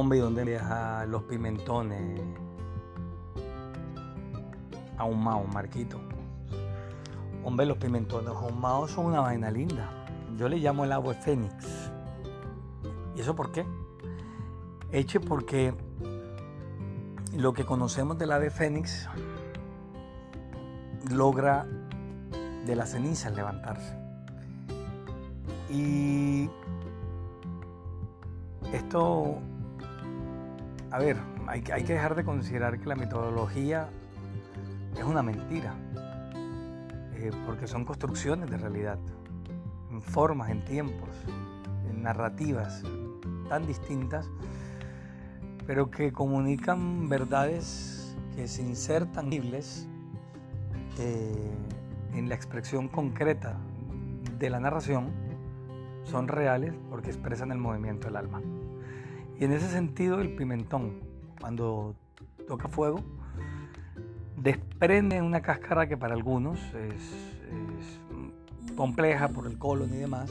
Hombre, ¿y dónde deja los pimentones ahumados, Marquito? Hombre, los pimentones ahumados son una vaina linda. Yo le llamo el agua fénix. ¿Y eso por qué? Eche porque lo que conocemos del ave fénix logra de las cenizas levantarse. Y esto, a ver, hay, que dejar de considerar que la metodología es una mentira, eh, porque son construcciones de realidad, en formas, en tiempos, en narrativas tan distintas, pero que comunican verdades que sin ser tangibles, eh, en la expresión concreta de la narración son reales porque expresan el movimiento del alma. Y en ese sentido el pimentón, cuando toca fuego, desprende una cáscara que para algunos es, compleja por el colon y demás,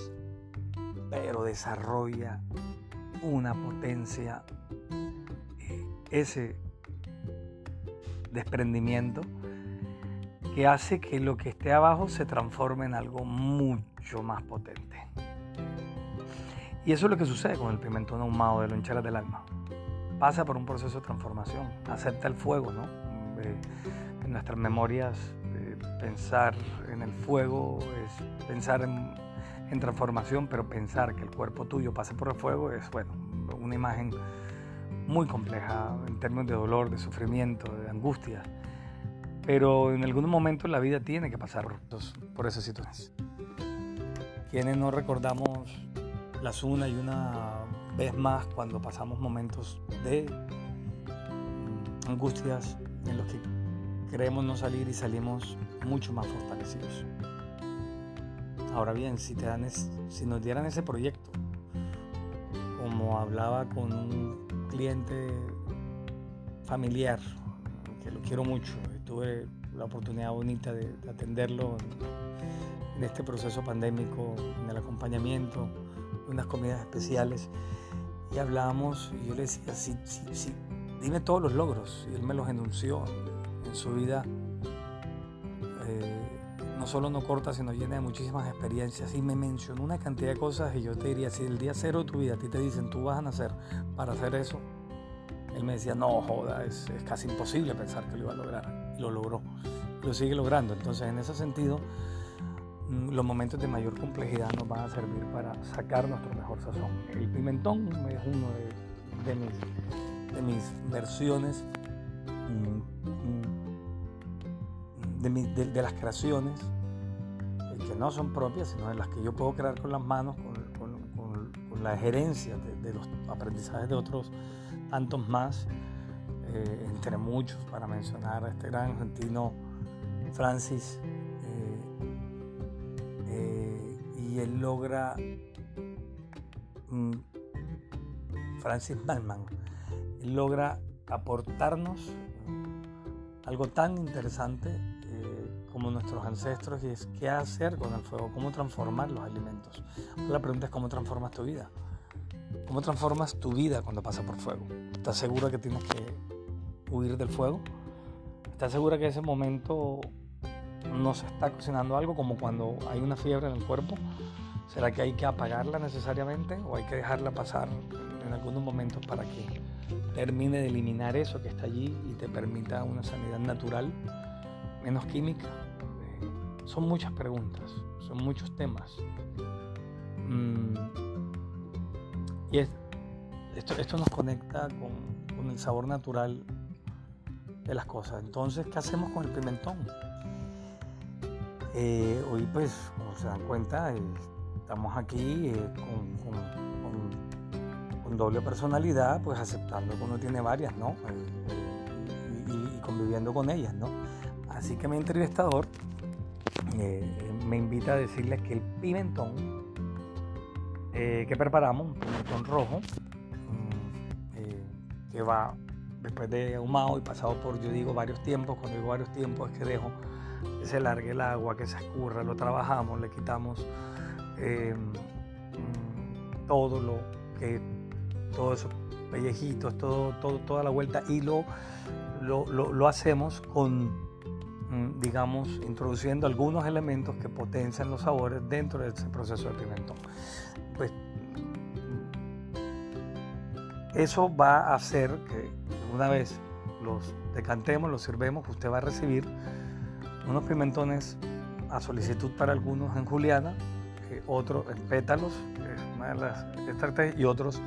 pero desarrolla una potencia, eh, ese desprendimiento que hace que lo que esté abajo se transforme en algo mucho más potente. Y eso es lo que sucede con el pimentón ahumado de loncheras del alma. Pasa por un proceso de transformación, acepta el fuego, ¿no? Eh, en nuestras memorias, eh, pensar en el fuego es pensar en, transformación, pero pensar que el cuerpo tuyo pase por el fuego es, bueno, una imagen muy compleja en términos de dolor, de sufrimiento, de angustia pero en algún momento la vida tiene que pasar por esas situaciones. Quienes no recordamos las una y una vez más cuando pasamos momentos de mm, angustias en los que creemos no salir y salimos mucho más fortalecidos. Ahora bien, si, te dan si nos dieran ese proyecto, como hablaba con un cliente familiar, que lo quiero mucho, tuve la oportunidad bonita de, atenderlo en, este proceso pandémico, en el acompañamiento, unas comidas especiales. Y hablábamos, y yo le decía, sí, sí, sí, dime todos los logros. Y él me los enunció en su vida. Eh, no solo no corta, sino llena de muchísimas experiencias. Y me mencionó una cantidad de cosas y yo te diría, si el día cero de tu vida a ti te dicen, tú vas a nacer para hacer eso, él me decía, no, joda, es, es casi imposible pensar que lo iba a lograr lo logró, lo sigue logrando. Entonces, en ese sentido, los momentos de mayor complejidad nos van a servir para sacar nuestro mejor sazón. El pimentón es uno de, de, mis, versiones, mm, mm, de, las creaciones eh, que no son propias, sino de las que yo puedo crear con las manos, con, la gerencia de, los aprendizajes de otros tantos más eh, entre muchos, para mencionar a este gran argentino Francis. Eh, eh, y él logra, mm, Francis Malman, logra aportarnos algo tan interesante como nuestros ancestros y es qué hacer con el fuego, cómo transformar los alimentos. La pregunta es cómo transformas tu vida. ¿Cómo transformas tu vida cuando pasa por fuego? ¿Estás seguro que tienes que huir del fuego? ¿Estás segura que ese momento no se está cocinando algo como cuando hay una fiebre en el cuerpo? ¿Será que hay que apagarla necesariamente o hay que dejarla pasar en algunos momentos para que termine de eliminar eso que está allí y te permita una sanidad natural, menos química? Eh, son muchas preguntas, son muchos temas. Mm, y esto, esto nos conecta con, con el sabor natural de las cosas. Entonces, ¿qué hacemos con el pimentón? Eh, hoy, pues, como se dan cuenta, eh, estamos aquí eh, con, doble personalidad, pues aceptando que uno tiene varias, ¿no? Y, conviviendo con ellas, ¿no? Así que mi entrevistador me invita a decirles que el pimentón que preparamos, un pimentón rojo, mm, que va después de ahumado y pasado por, yo digo, varios tiempos, cuando digo varios tiempos es que dejo que se largue el agua, que se escurra, lo trabajamos, le quitamos eh, mm, todo lo que, todo eso pellejitos, todo, todo, toda la vuelta y lo, lo, lo hacemos con Mm, digamos, introduciendo algunos elementos que potencian los sabores dentro de ese proceso de pimentón. Pues eso va a hacer que una vez los decantemos, los sirvemos, usted va a recibir unos pimentones a solicitud para algunos en juliana, eh, otros en pétalos, una de las estrategias, y otros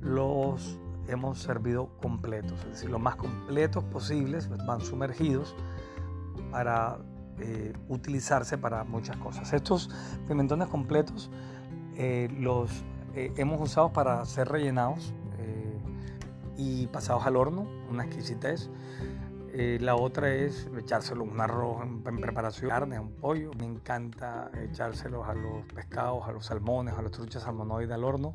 los hemos servido completos, es decir, lo más completos posibles, pues, van sumergidos para eh, utilizarse para muchas cosas. Estos pimentones completos eh, los eh, hemos usado para ser rellenados y pasados al horno, una exquisitez. La otra es echárselo un arroz en, preparación, carne, un pollo. Me encanta echárselos a los pescados, a los salmones, a los truchas salmonoides al horno.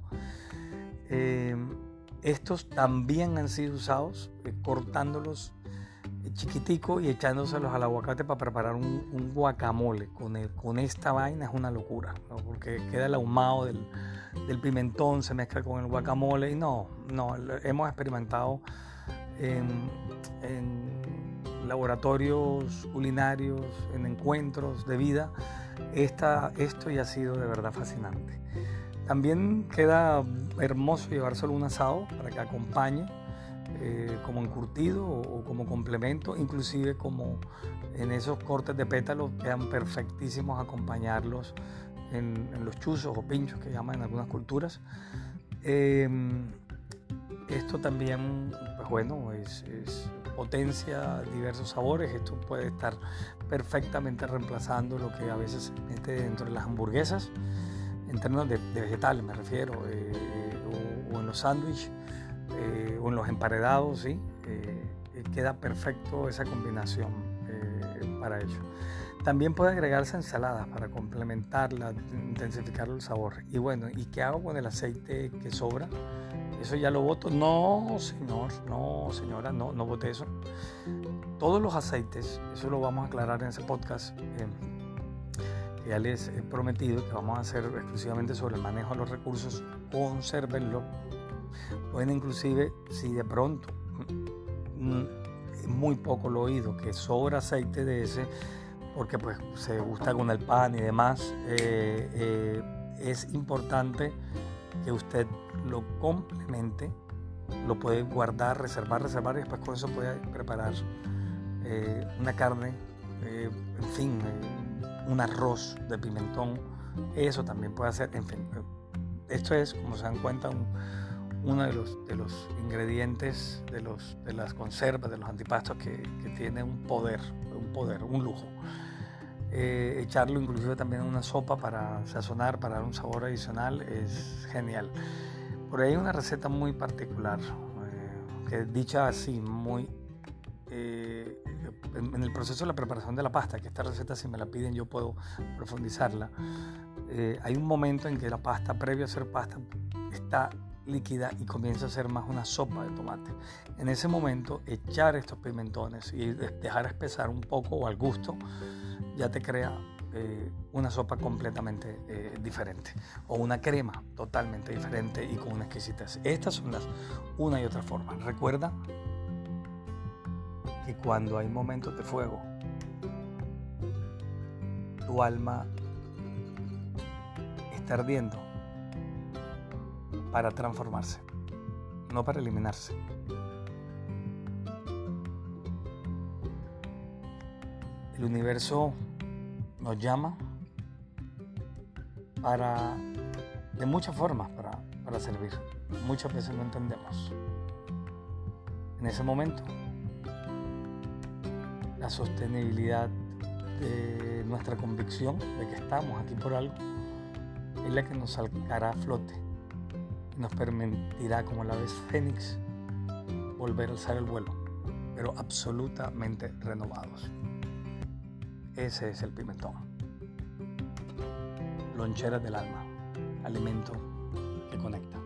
estos también han sido usados cortándolos chiquitico y echándoselos al aguacate para preparar un, guacamole. Con, con esta vaina es una locura, porque queda el ahumado del, pimentón, se mezcla con el guacamole y no, no, hemos experimentado en, laboratorios culinarios, en encuentros de vida, esta, esto ya ha sido de verdad fascinante. También queda hermoso llevárselo un asado para que acompañe eh, como encurtido o, como complemento, inclusive como en esos cortes de pétalos quedan perfectísimos acompañarlos en, los chuzos o pinchos que llaman en algunas culturas. Em, esto también, bueno, es, potencia diversos sabores. Esto puede estar perfectamente reemplazando lo que a veces se mete dentro de las hamburguesas, en términos de, vegetales me refiero, eh, o, en los sándwiches eh, o en los emparedados, ¿sí? Eh, queda perfecto esa combinación para ello. También puede agregarse ensaladas para complementarla, intensificar el sabor. Y bueno, ¿y qué hago con el aceite que sobra? Eso ya lo voto. No, señor, no, señora, no, no vote eso. Todos los aceites, eso lo vamos a aclarar en ese podcast. que ya les he prometido que vamos a hacer exclusivamente sobre el manejo de los recursos, consérvenlo Pueden inclusive, si de pronto, mm, muy poco lo oído, que sobra aceite de ese, porque pues se gusta con el pan y demás, eh, eh, es importante que usted lo complemente, lo puede guardar, reservar, reservar y después con eso puede preparar eh, una carne, en fin, un arroz de pimentón, eso también puede hacer, en fin, esto es, como se dan cuenta, un, uno de los, de los ingredientes de, los, de las conservas, de los antipastos que, que tiene un poder, un poder, un lujo. Eh, echarlo inclusive también en una sopa para sazonar, para dar un sabor adicional, es genial. Por ahí hay una receta muy particular, eh, que dicha así, muy... Eh, en, el proceso de la preparación de la pasta, que esta receta si me la piden yo puedo profundizarla, hay un momento en que la pasta, previo a hacer pasta, está líquida y comienza a ser más una sopa de tomate. En ese momento, echar estos pimentones y dejar espesar un poco o al gusto, ya te crea eh, una sopa completamente eh, diferente o una crema totalmente diferente y con una exquisitez. Estas son las una y otra forma. Recuerda que cuando hay momentos de fuego, tu alma está ardiendo para transformarse, no para eliminarse. El universo nos llama para, de muchas formas, para, para servir. Muchas veces no entendemos. En ese momento, la sostenibilidad de nuestra convicción de que estamos aquí por algo es la que nos sacará a flote nos permitirá, como la vez Fénix, volver a alzar el vuelo, pero absolutamente renovados. Ese es el pimentón. Loncheras del alma, alimento que conecta.